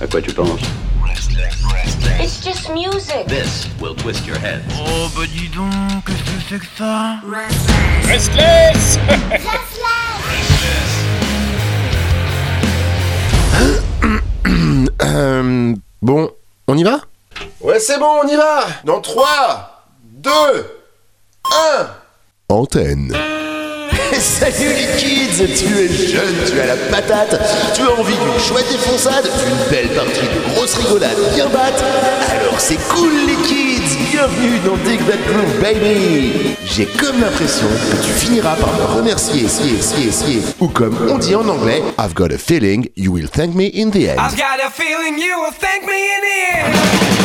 À quoi tu penses It's just music. This will twist your head. Oh bah dis donc, qu'est-ce que c'est que ça Restless Euh, bon, on y va? Ouais, c'est bon, on y va Dans 3, 2, 1 Antenne. Salut les kids Tu es jeune, tu as la patate, tu as envie d'une chouette défonçade, d'une belle partie de grosse rigolade bien batte Alors c'est cool les kids Bienvenue dans Dig That Groove Baby J'ai comme l'impression que tu finiras par me remercier, sier, sier, sier, ou comme on dit en anglais, I've got a feeling you will thank me in the end. I've got a feeling you will thank me in the end.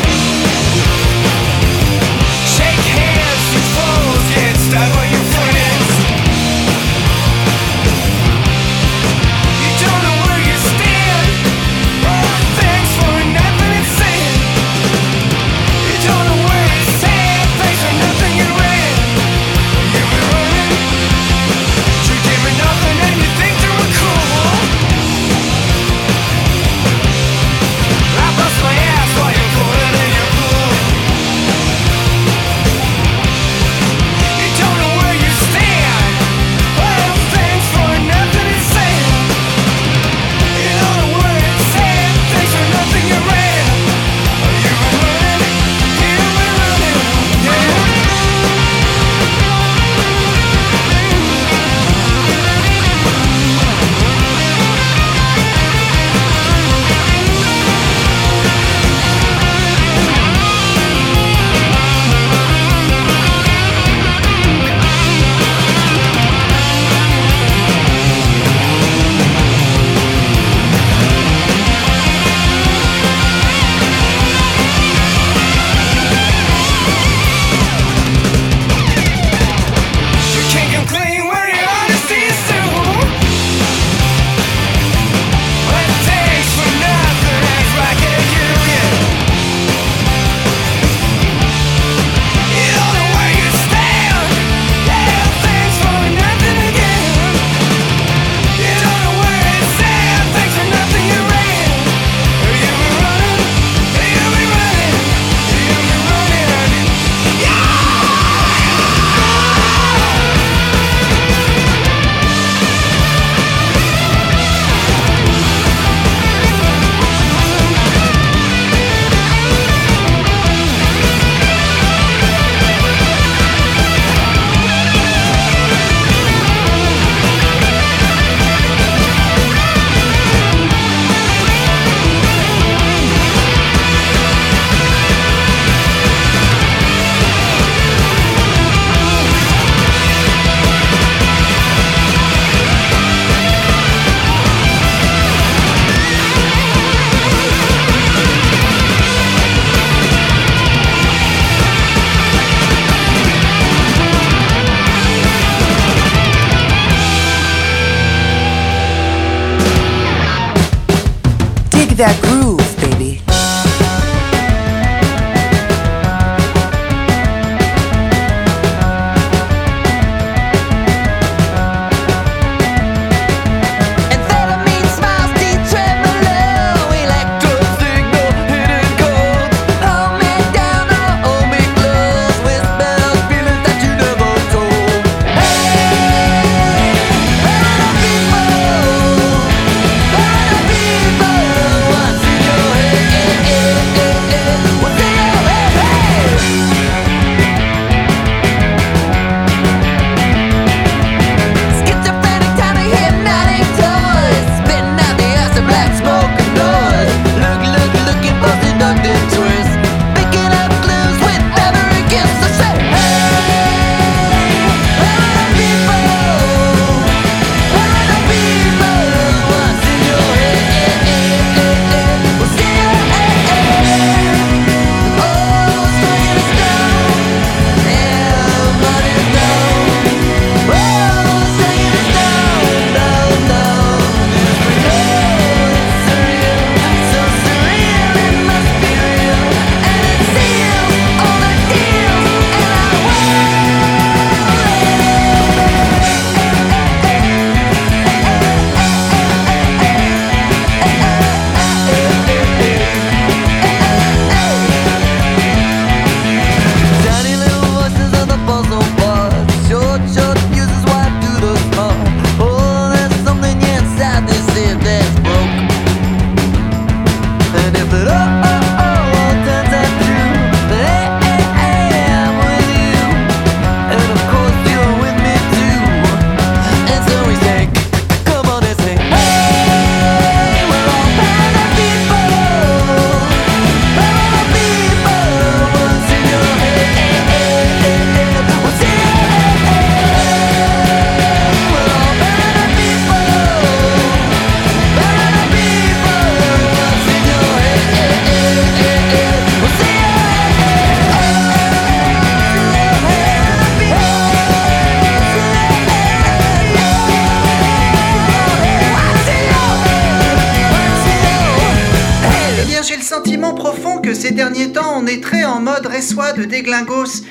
De déglingos,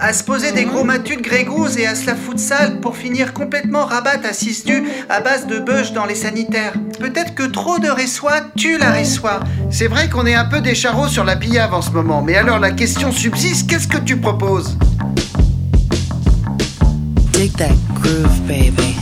à se poser des gros matus de grégouses et à se la foutre sale pour finir complètement rabat à six nus à base de beuge dans les sanitaires. Peut-être que trop de réçoit tue la réçoit. C'est vrai qu'on est un peu des charros sur la pillave en ce moment, mais alors la question subsiste, qu'est-ce que tu proposes? Dig that groove, baby.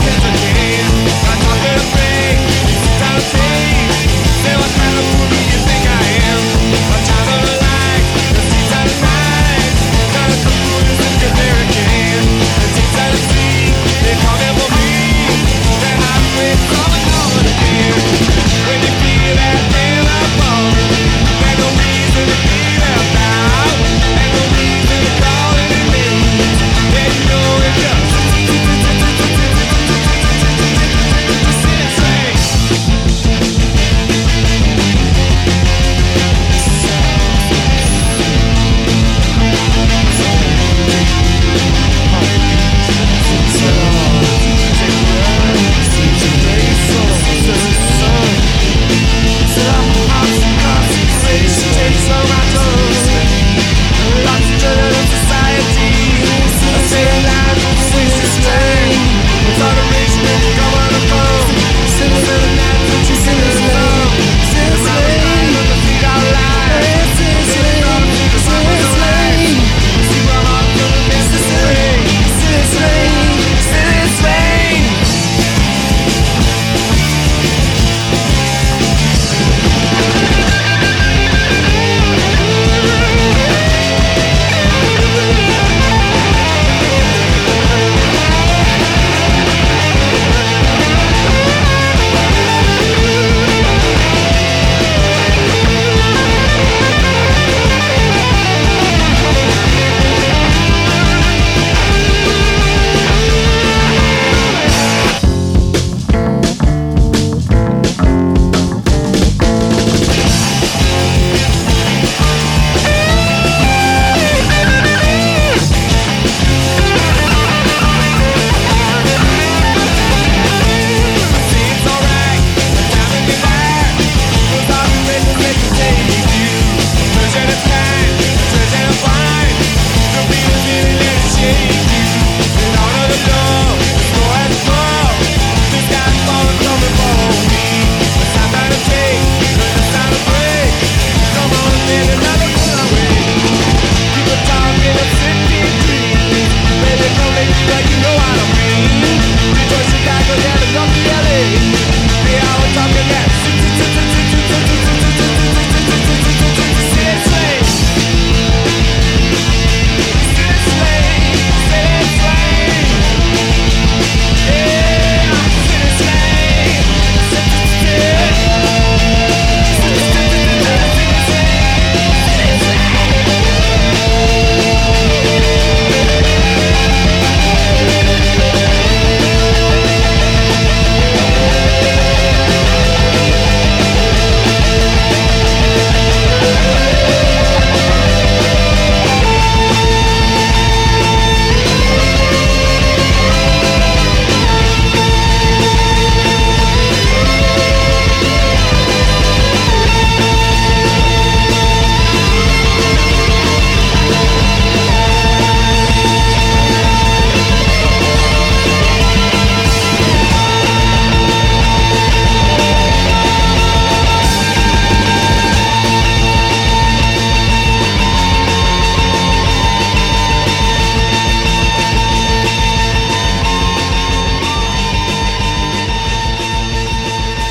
Cause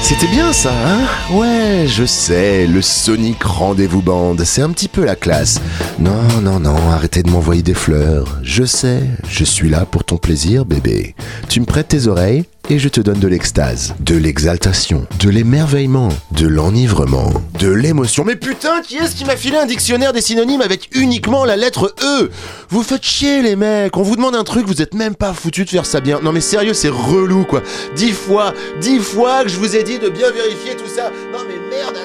C'était bien ça, hein? Ouais, je sais, le Sonic Rendez-vous Band, c'est un petit peu la classe. Non, non, non, arrêtez de m'envoyer des fleurs. Je sais, je suis là pour ton plaisir, bébé. Tu me prêtes tes oreilles? et je te donne de l'extase, de l'exaltation, de l'émerveillement, de l'enivrement, de l'émotion. Mais putain, qui est-ce qui m'a filé un dictionnaire des synonymes avec uniquement la lettre E? Vous faites chier les mecs, on vous demande un truc, vous êtes même pas foutu de faire ça bien. Non mais sérieux, c'est relou quoi. Dix fois, dix fois que je vous ai dit de bien vérifier tout ça. Non mais merde.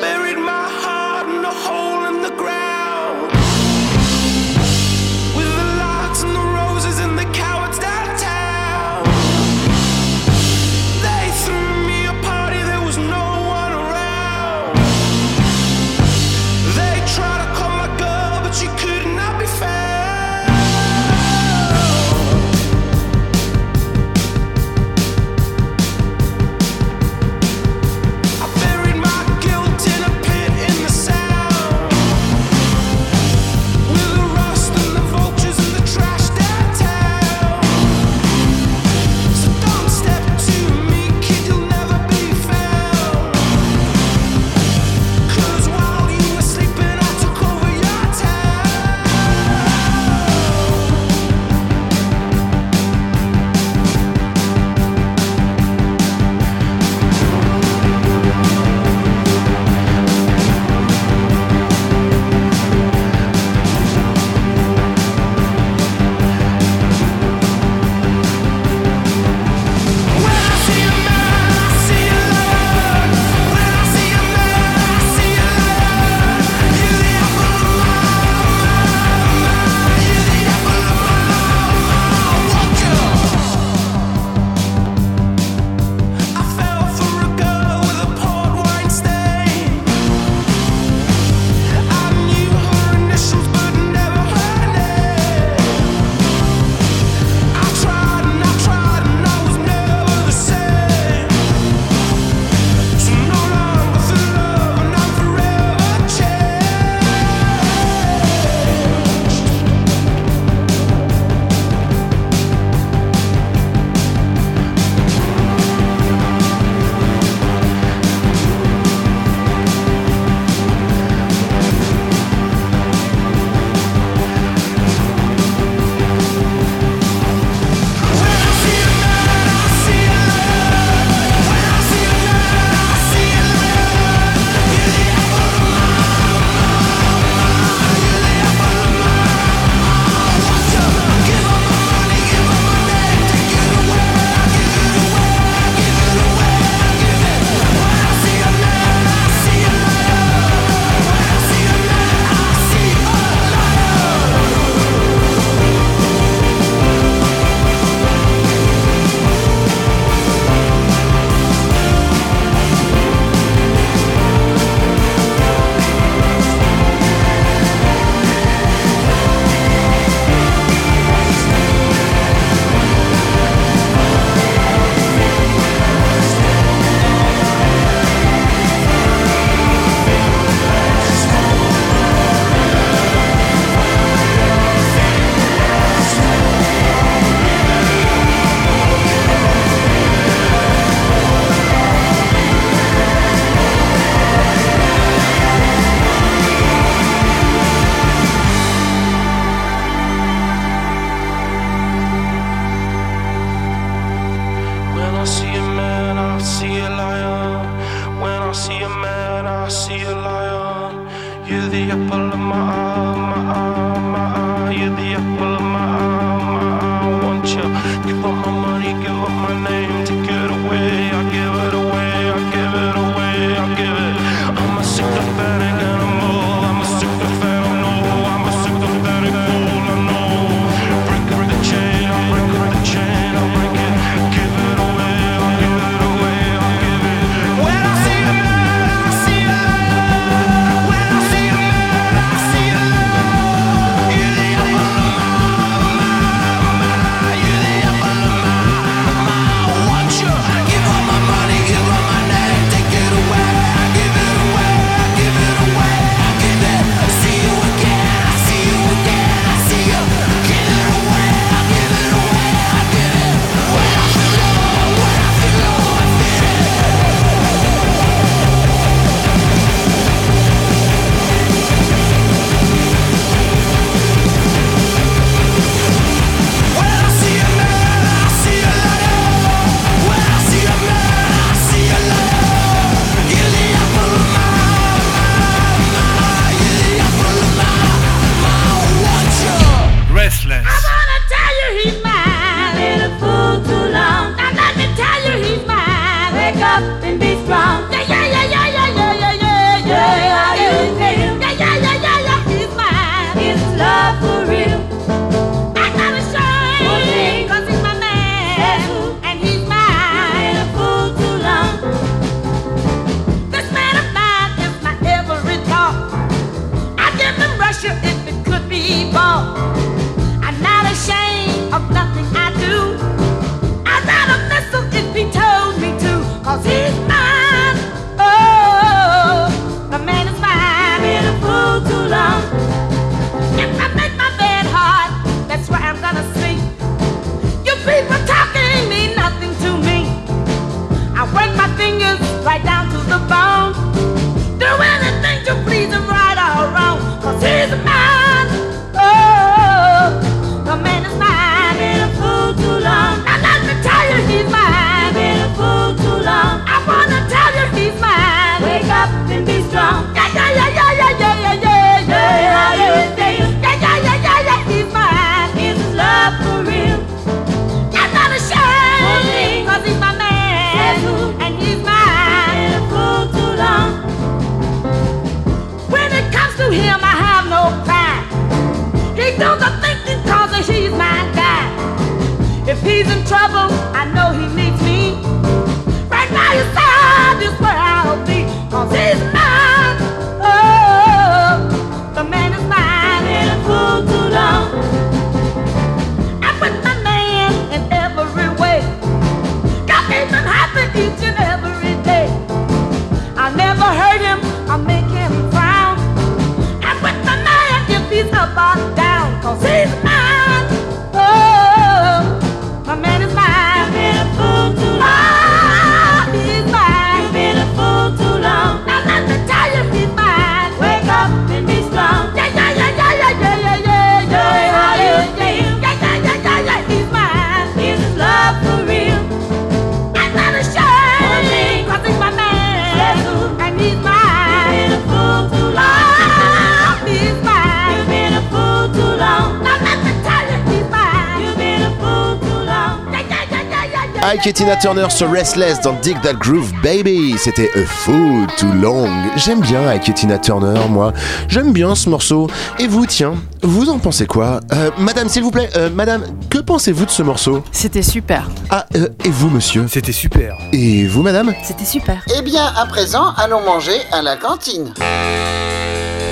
Drake et Tina Turner sur Restless dans Dig That Groove Baby. C'était A Food Too Long. J'aime bien avec Turner, moi. J'aime bien ce morceau. Et vous, tiens, vous en pensez quoi? Euh, madame, s'il vous plaît, euh, madame, que pensez-vous de ce morceau? C'était super. Ah, euh, et vous, monsieur? C'était super. Et vous, madame? C'était super. Eh bien, à présent, allons manger à la cantine.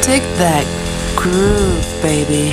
Take that groove, baby.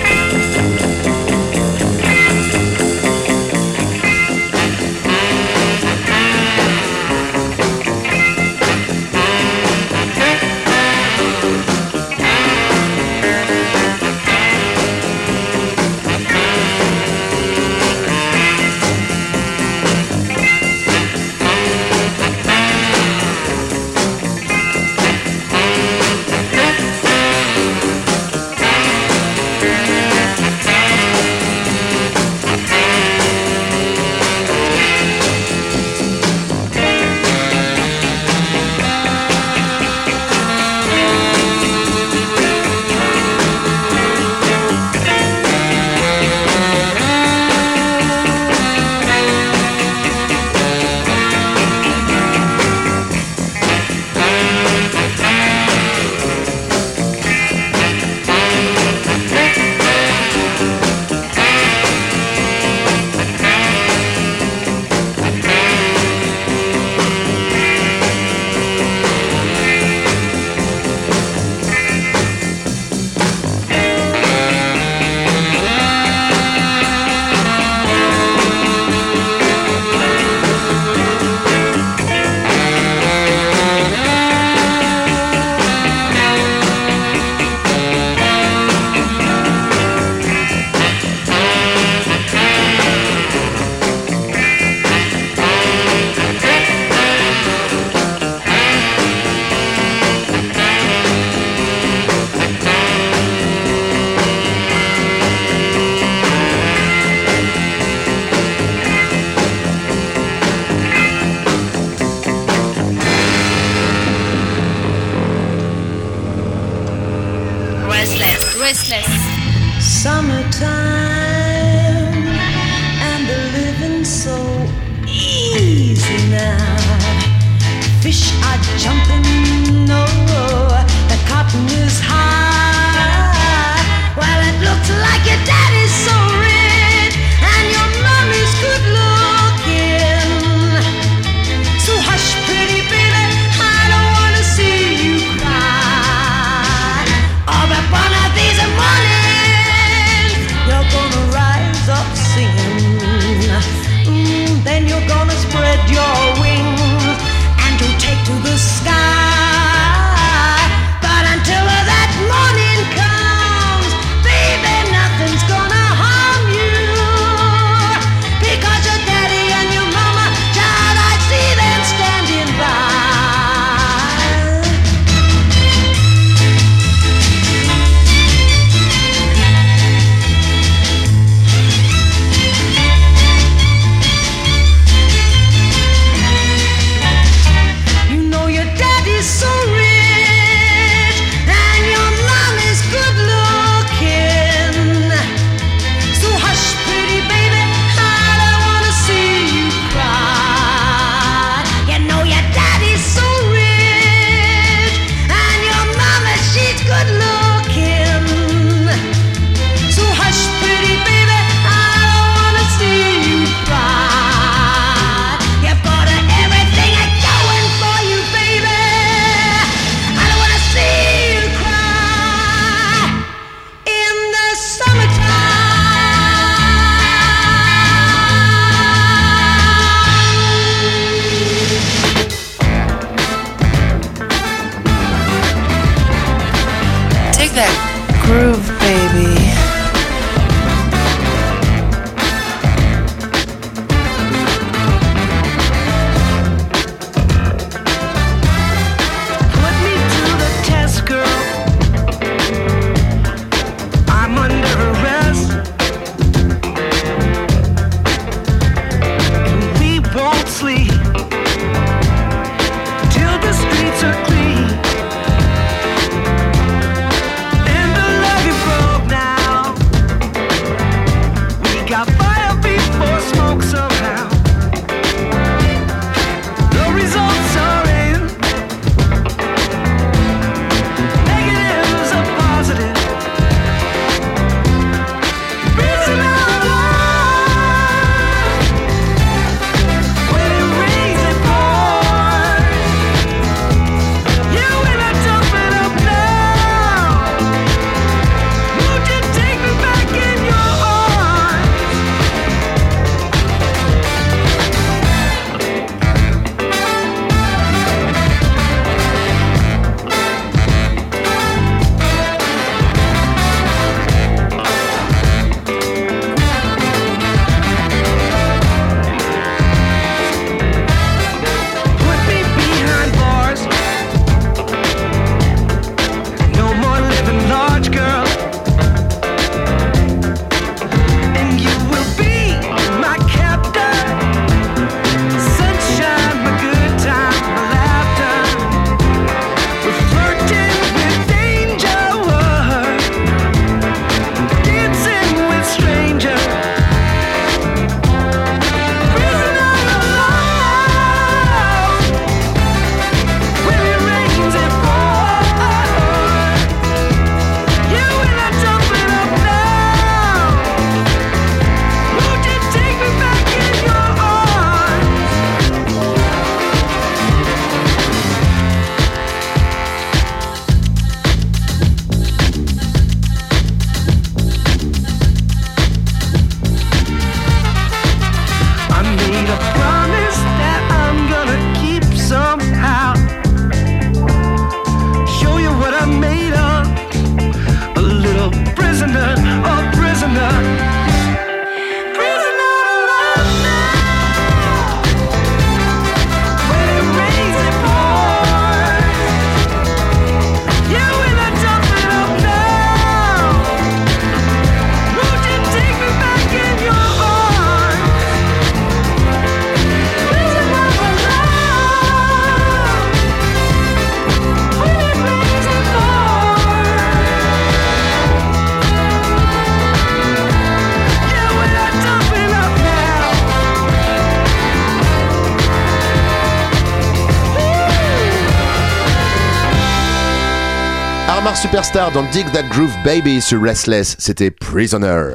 Superstar dans Dig That Groove Baby sur Restless, c'était Prisoner.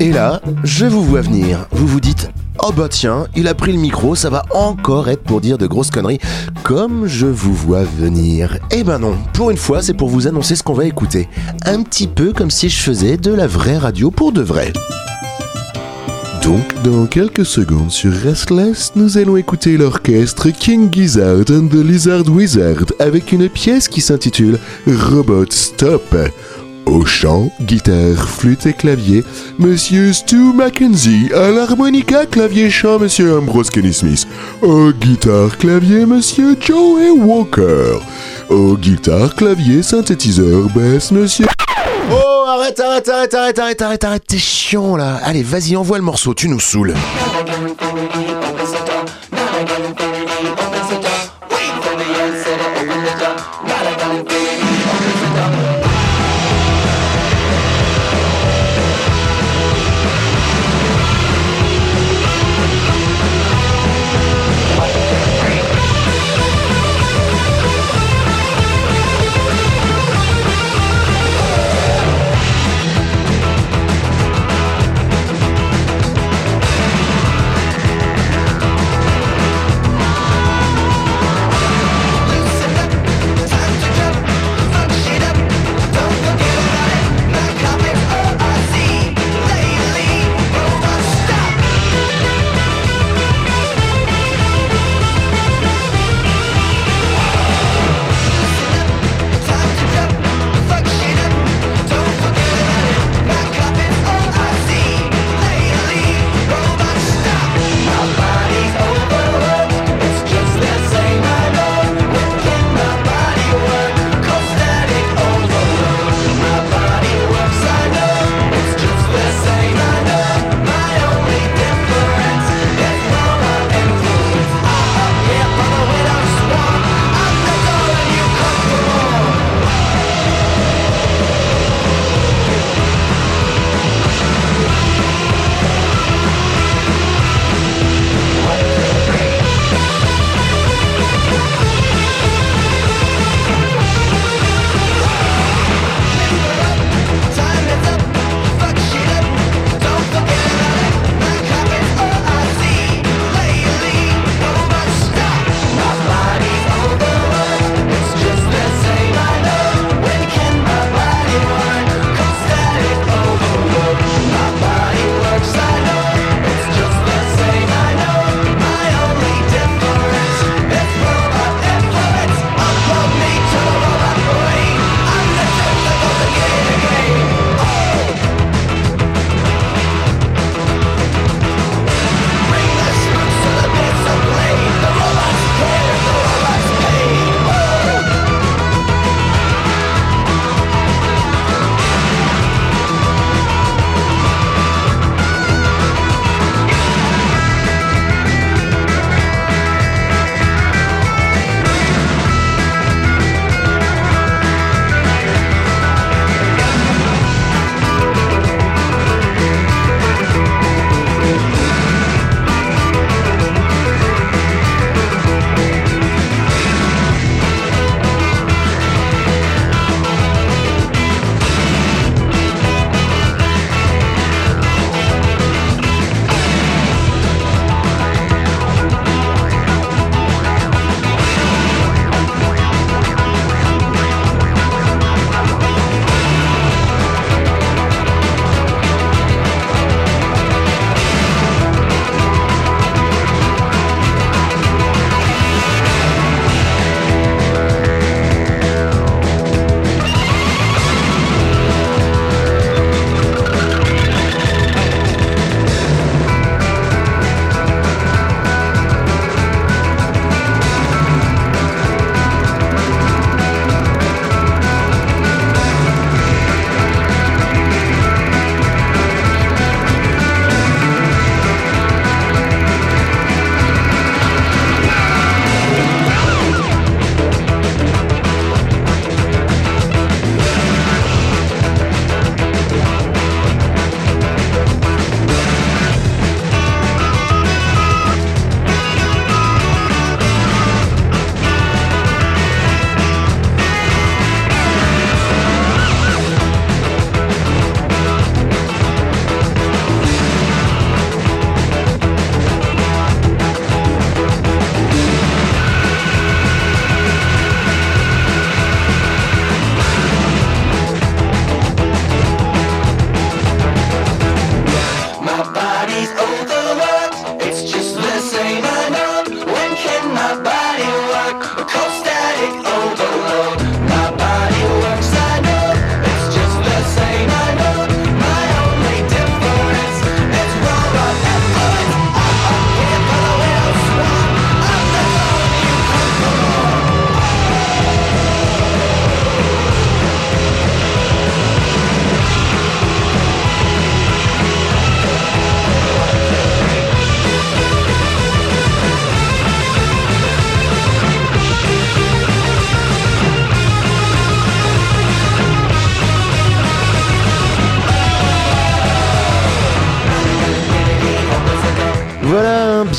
Et là, je vous vois venir. Vous vous dites, oh bah tiens, il a pris le micro, ça va encore être pour dire de grosses conneries, comme je vous vois venir. Eh ben non, pour une fois, c'est pour vous annoncer ce qu'on va écouter. Un petit peu comme si je faisais de la vraie radio pour de vrai. Donc, dans quelques secondes sur Restless, nous allons écouter l'orchestre King Gizzard and the Lizard Wizard avec une pièce qui s'intitule Robot Stop. Au chant, guitare, flûte et clavier, Monsieur Stu Mackenzie. À l'harmonica, clavier, chant, Monsieur Ambrose Kenny Smith. Au guitare, clavier, Monsieur Joey Walker. Au guitare, clavier, synthétiseur, basse, Monsieur... Oh, arrête, arrête, arrête, arrête, arrête, arrête, arrête, t'es chiant là. Allez, vas-y, envoie le morceau, tu nous saoules.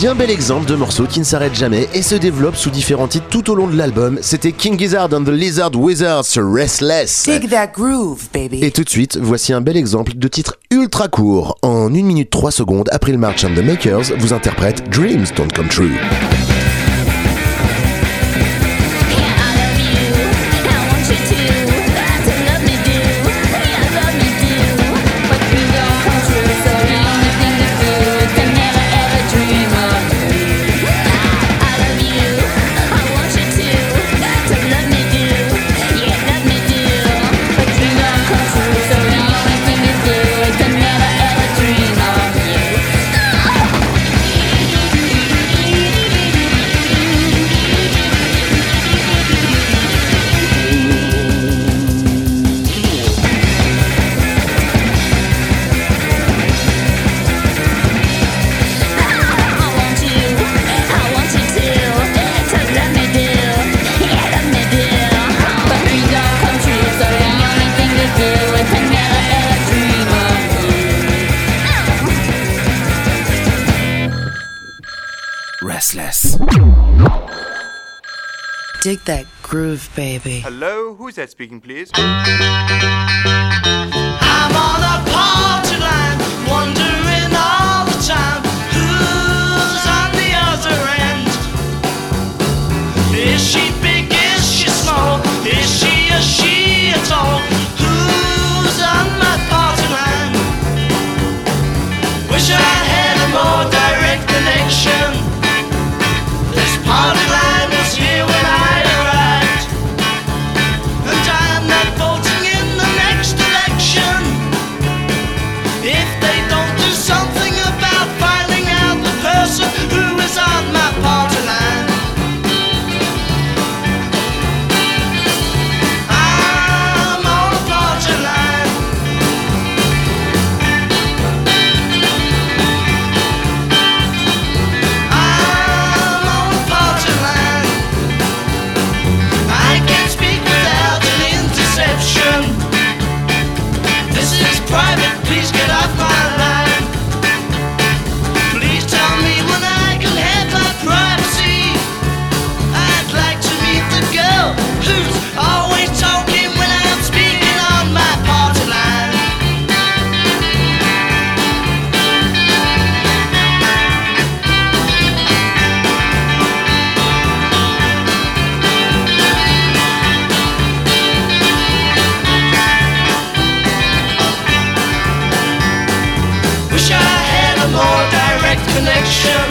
Bien bel exemple de morceau qui ne s'arrête jamais et se développe sous différents titres tout au long de l'album. C'était King Gizzard and the Lizard Wizard sur Restless. Dig that groove, baby. Et tout de suite, voici un bel exemple de titre ultra court. En 1 minute 3 secondes, après le March and the Makers vous interprète Dreams Don't Come True. Dig that groove, baby. Hello, who's that speaking, please? I'm on a party line, wondering all the time who's on the other end. Is she big? Is she small? Is she a she at all? Who's on my party line? Wish I had a more direct connection. Shut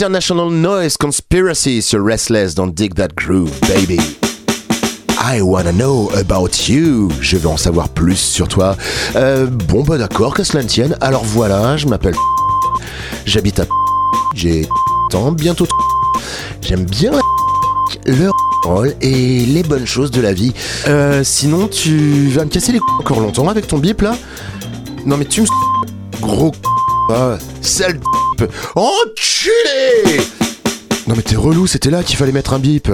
International Noise Conspiracy sur Restless Don't Dig That Groove, baby. I wanna know about you. Je veux en savoir plus sur toi. Euh, bon, bah d'accord, que cela ne tienne. Alors voilà, je m'appelle. J'habite à. J'ai. Tant, bientôt. J'aime bien le rôle et les bonnes choses de la vie. Euh, sinon, tu vas me casser les encore longtemps avec ton bip là? Non, mais tu me. Gros. Ah, sale bip. Enculé Non mais t'es relou, c'était là qu'il fallait mettre un bip.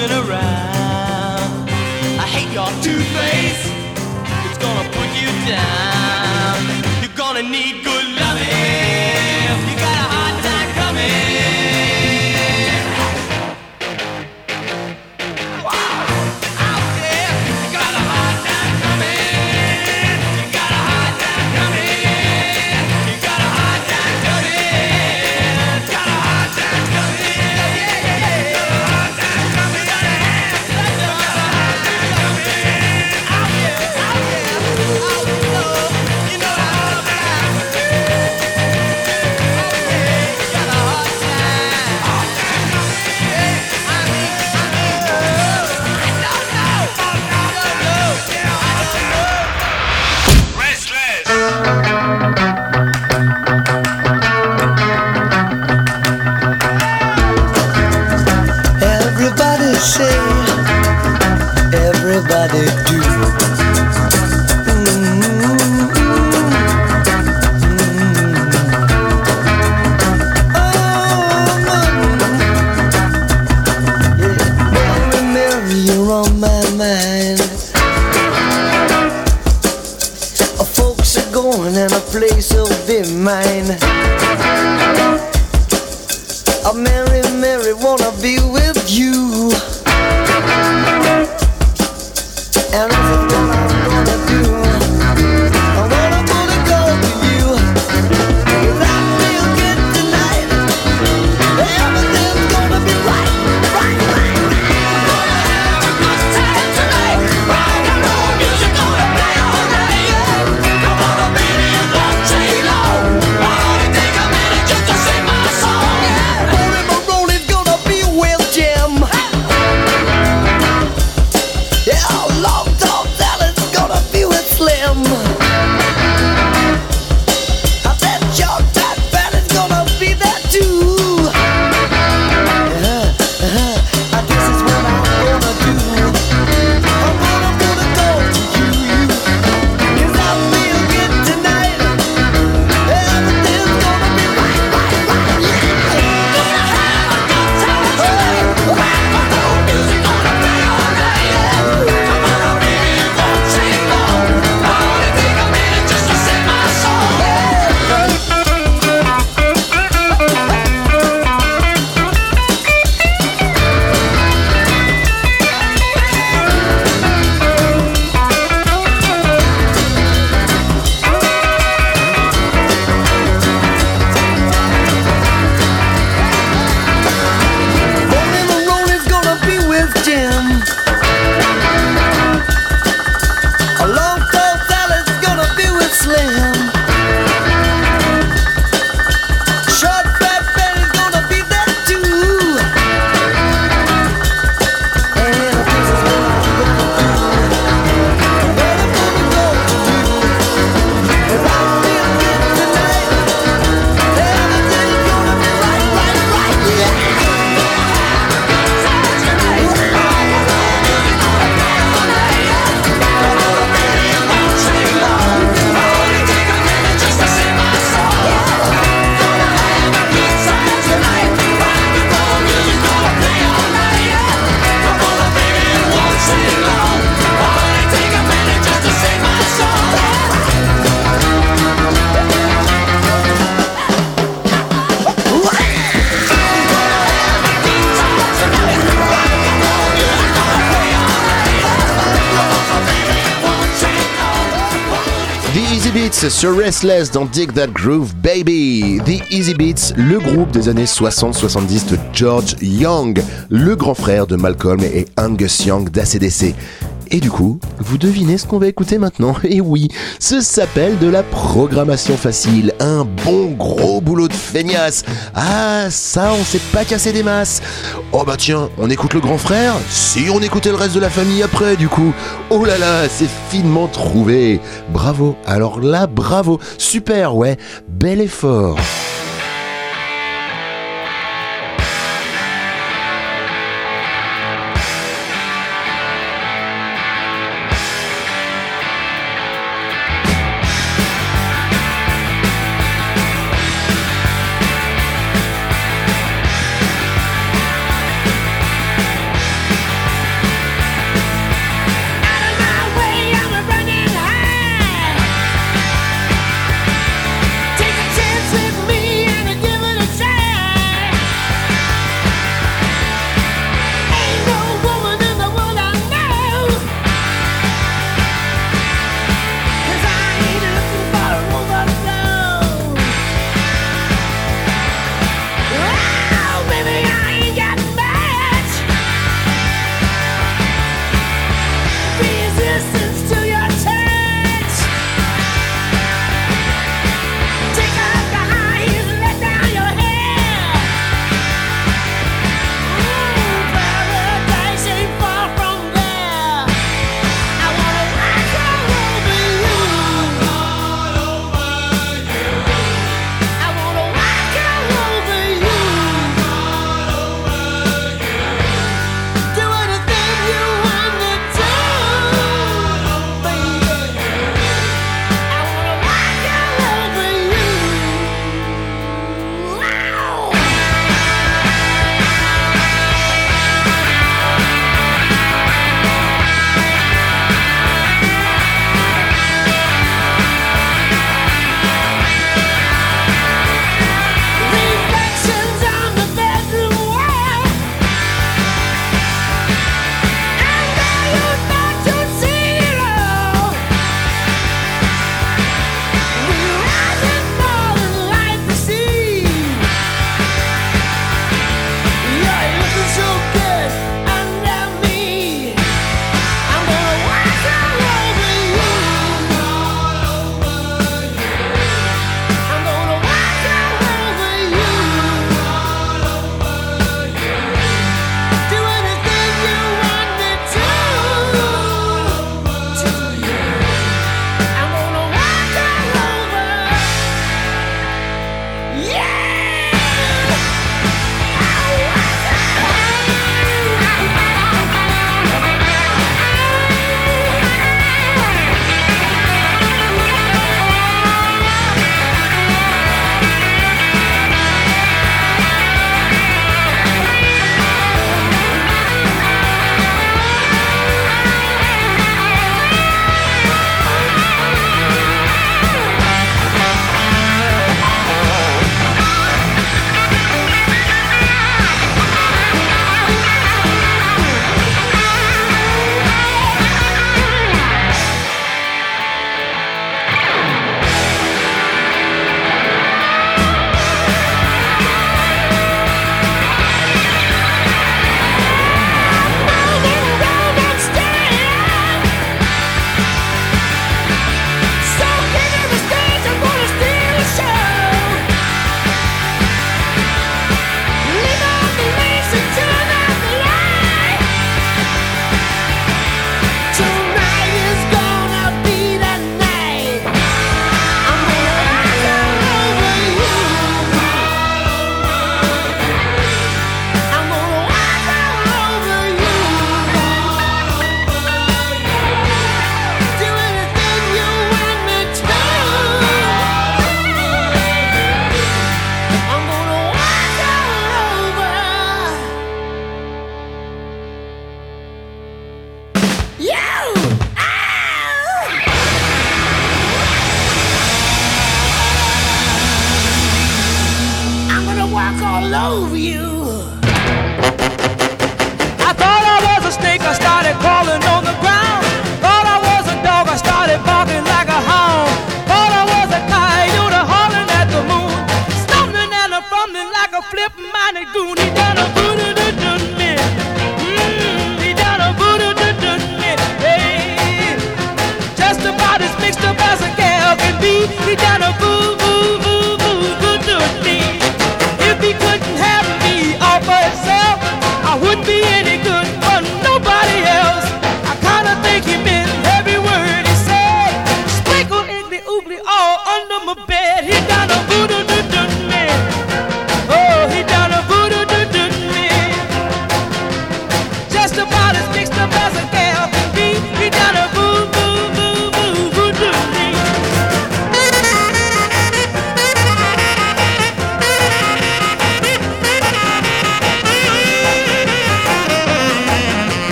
moving around. Oasis sur Restless dans Dig That Groove Baby. The Easy Beats, le groupe des années 60-70 de George Young, le grand frère de Malcolm et Angus Young d'ACDC. Et du coup, vous devinez ce qu'on va écouter maintenant Et oui, ce s'appelle de la programmation facile, un bon gros boulot de feignasse. Ah, ça, on s'est pas cassé des masses. Oh bah tiens, on écoute le grand frère Si on écoutait le reste de la famille après, du coup. Oh là là, c'est finement trouvé. Bravo, alors là, bravo. Super, ouais, bel effort.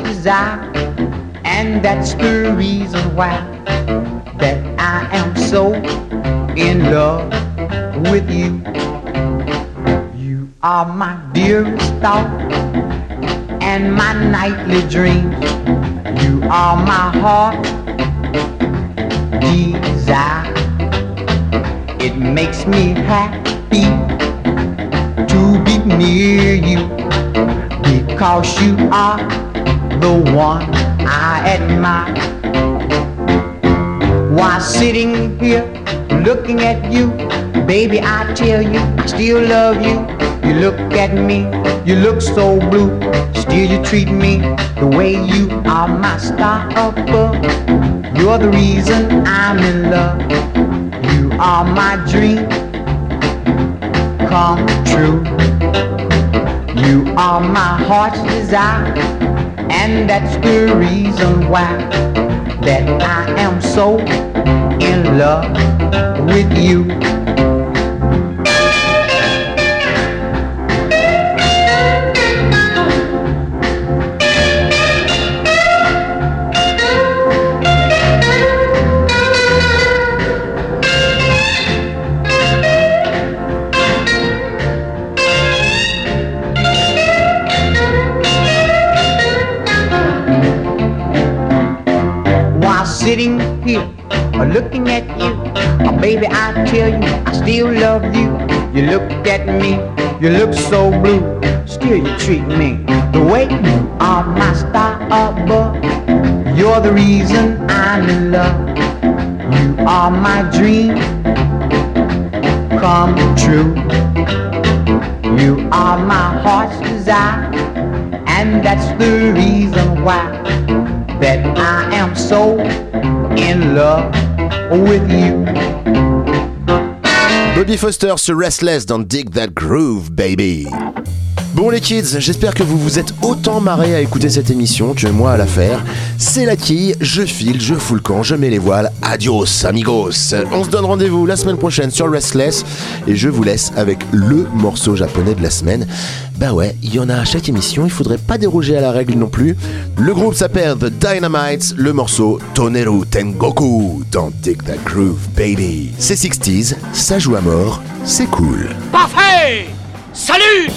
Desire, and that's the reason why that I am so in love with you. You are my dearest thought and my nightly dreams. You are my heart desire. It makes me happy to be near you because you are the one I admire. While sitting here looking at you, baby, I tell you, I still love you. You look at me, you look so blue. Still, you treat me the way you are my star above. You're the reason I'm in love. You are my dream come true. You are my heart's desire, and that's the reason why that I am so in love with you. Still love you. You look at me, you look so blue. Still, you treat me the way you are my star above. You're the reason I'm in love. You are my dream come true. You are my heart's desire, and that's the reason why that I am so in love with you. Bobby Foster sur Restless dans Dig That Groove, baby. Bon les kids, j'espère que vous vous êtes autant marrés à écouter cette émission que moi à la faire. C'est la quille, je file, je fous le camp, je mets les voiles. Adios amigos. On se donne rendez-vous la semaine prochaine sur Restless et je vous laisse avec le morceau japonais de la semaine. Bah ouais, il y en a à chaque émission, il faudrait pas déroger à la règle non plus. Le groupe s'appelle The Dynamites, le morceau Toneru Tengoku dans Dig That Groove Baby. C'est 60s, ça joue à mort, c'est cool. Parfait Salut